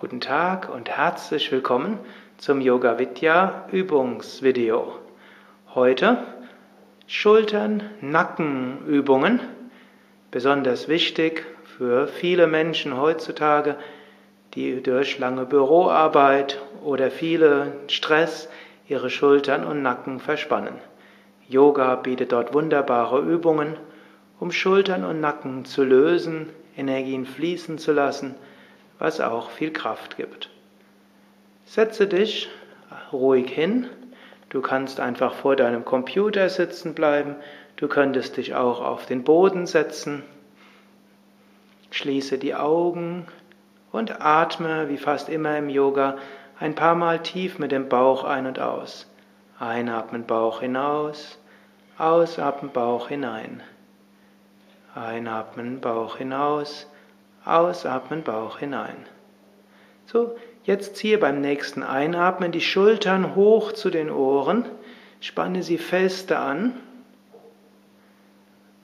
Guten Tag und herzlich willkommen zum Yoga Vidya Übungsvideo. Heute Schultern-Nacken-Übungen. Besonders wichtig für viele Menschen heutzutage, die durch lange Büroarbeit oder viele Stress ihre Schultern und Nacken verspannen. Yoga bietet dort wunderbare Übungen, um Schultern und Nacken zu lösen, Energien fließen zu lassen was auch viel Kraft gibt. Setze dich ruhig hin. Du kannst einfach vor deinem Computer sitzen bleiben. Du könntest dich auch auf den Boden setzen. Schließe die Augen und atme, wie fast immer im Yoga, ein paar Mal tief mit dem Bauch ein und aus. Einatmen Bauch hinaus, ausatmen Bauch hinein. Einatmen Bauch hinaus, Ausatmen Bauch hinein. So, jetzt ziehe beim nächsten Einatmen die Schultern hoch zu den Ohren, spanne sie feste an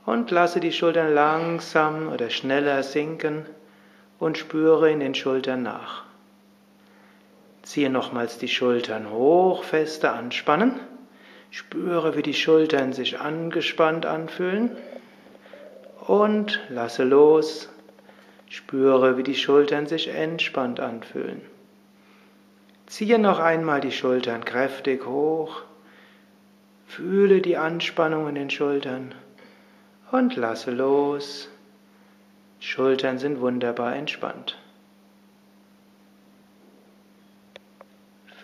und lasse die Schultern langsam oder schneller sinken und spüre in den Schultern nach. Ziehe nochmals die Schultern hoch, feste anspannen. Spüre, wie die Schultern sich angespannt anfühlen und lasse los Spüre, wie die Schultern sich entspannt anfühlen. Ziehe noch einmal die Schultern kräftig hoch. Fühle die Anspannung in den Schultern und lasse los. Schultern sind wunderbar entspannt.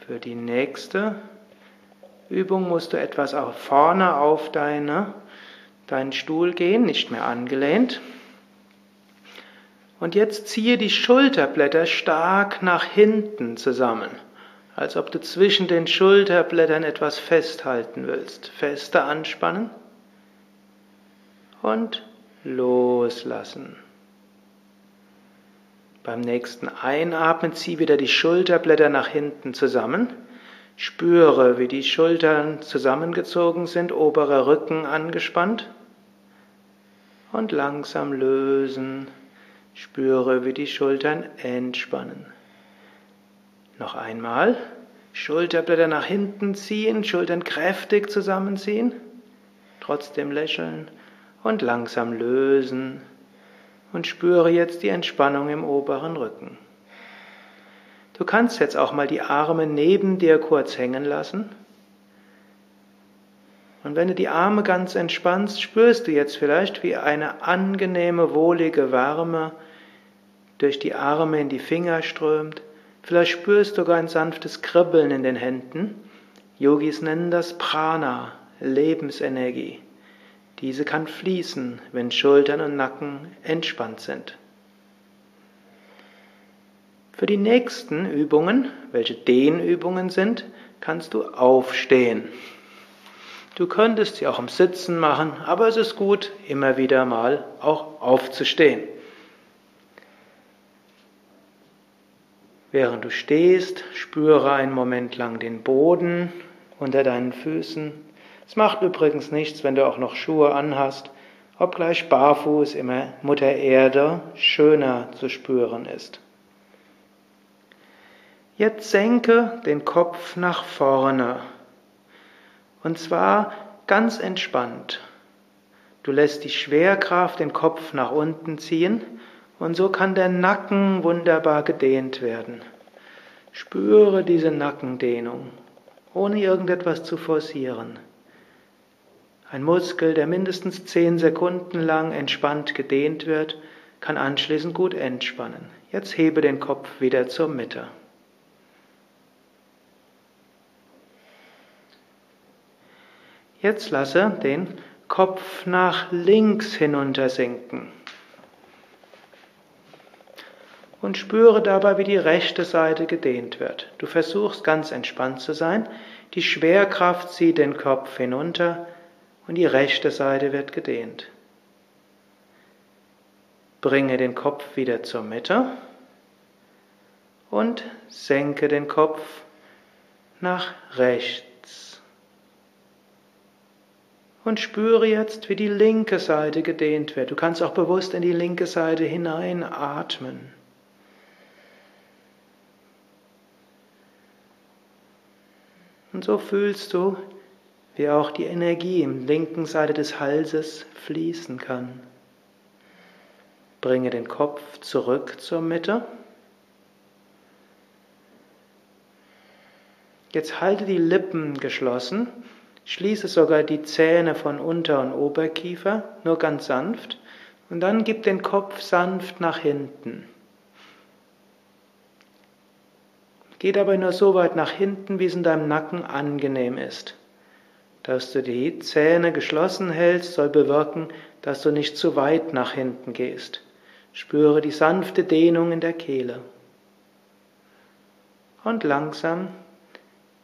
Für die nächste Übung musst du etwas auch vorne auf deine, deinen Stuhl gehen, nicht mehr angelehnt. Und jetzt ziehe die Schulterblätter stark nach hinten zusammen, als ob du zwischen den Schulterblättern etwas festhalten willst. Fester anspannen und loslassen. Beim nächsten Einatmen zieh wieder die Schulterblätter nach hinten zusammen. Spüre, wie die Schultern zusammengezogen sind, oberer Rücken angespannt. Und langsam lösen. Spüre, wie die Schultern entspannen. Noch einmal. Schulterblätter nach hinten ziehen, Schultern kräftig zusammenziehen, trotzdem lächeln und langsam lösen und spüre jetzt die Entspannung im oberen Rücken. Du kannst jetzt auch mal die Arme neben dir kurz hängen lassen. Und wenn du die Arme ganz entspannst, spürst du jetzt vielleicht, wie eine angenehme, wohlige Wärme durch die Arme in die Finger strömt. Vielleicht spürst du sogar ein sanftes Kribbeln in den Händen. Yogis nennen das Prana, Lebensenergie. Diese kann fließen, wenn Schultern und Nacken entspannt sind. Für die nächsten Übungen, welche Dehnübungen sind, kannst du aufstehen. Du könntest sie auch im Sitzen machen, aber es ist gut, immer wieder mal auch aufzustehen. Während du stehst, spüre einen Moment lang den Boden unter deinen Füßen. Es macht übrigens nichts, wenn du auch noch Schuhe anhast, obgleich barfuß immer Mutter Erde schöner zu spüren ist. Jetzt senke den Kopf nach vorne. Und zwar ganz entspannt. Du lässt die Schwerkraft den Kopf nach unten ziehen und so kann der Nacken wunderbar gedehnt werden. Spüre diese Nackendehnung, ohne irgendetwas zu forcieren. Ein Muskel, der mindestens zehn Sekunden lang entspannt gedehnt wird, kann anschließend gut entspannen. Jetzt hebe den Kopf wieder zur Mitte. Jetzt lasse den Kopf nach links hinuntersinken und spüre dabei, wie die rechte Seite gedehnt wird. Du versuchst ganz entspannt zu sein, die Schwerkraft zieht den Kopf hinunter und die rechte Seite wird gedehnt. Bringe den Kopf wieder zur Mitte und senke den Kopf nach rechts. Und spüre jetzt, wie die linke Seite gedehnt wird. Du kannst auch bewusst in die linke Seite hineinatmen. Und so fühlst du, wie auch die Energie im linken Seite des Halses fließen kann. Bringe den Kopf zurück zur Mitte. Jetzt halte die Lippen geschlossen schließe sogar die Zähne von Unter- und Oberkiefer, nur ganz sanft, und dann gib den Kopf sanft nach hinten. Geht aber nur so weit nach hinten, wie es in deinem Nacken angenehm ist. Dass du die Zähne geschlossen hältst, soll bewirken, dass du nicht zu weit nach hinten gehst. Spüre die sanfte Dehnung in der Kehle. Und langsam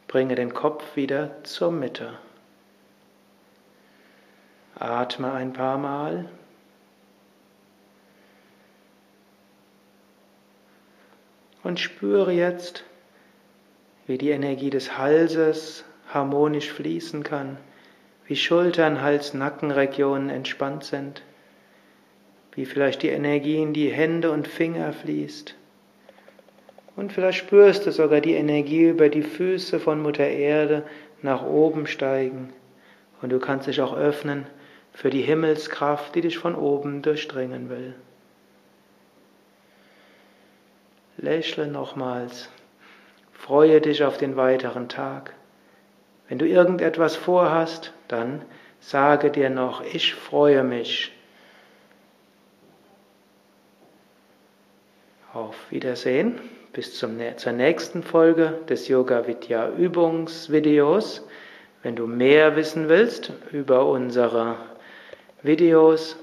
bringe den Kopf wieder zur Mitte. Atme ein paar Mal. Und spüre jetzt, wie die Energie des Halses harmonisch fließen kann, wie Schultern, Hals, Nackenregionen entspannt sind, wie vielleicht die Energie in die Hände und Finger fließt. Und vielleicht spürst du sogar die Energie über die Füße von Mutter Erde nach oben steigen. Und du kannst dich auch öffnen für die Himmelskraft, die dich von oben durchdringen will. Lächle nochmals. Freue dich auf den weiteren Tag. Wenn du irgendetwas vorhast, dann sage dir noch, ich freue mich. Auf Wiedersehen. Bis zum, zur nächsten Folge des Yoga Vidya Übungsvideos. Wenn du mehr wissen willst über unsere Videos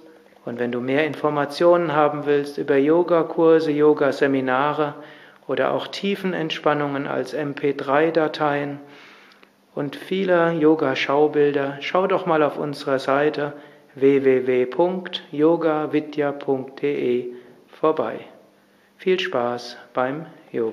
und wenn du mehr Informationen haben willst über Yogakurse, Yoga-Seminare oder auch Tiefenentspannungen als MP3-Dateien und viele Yoga-Schaubilder, schau doch mal auf unserer Seite www.yogavidya.de vorbei. Viel Spaß beim.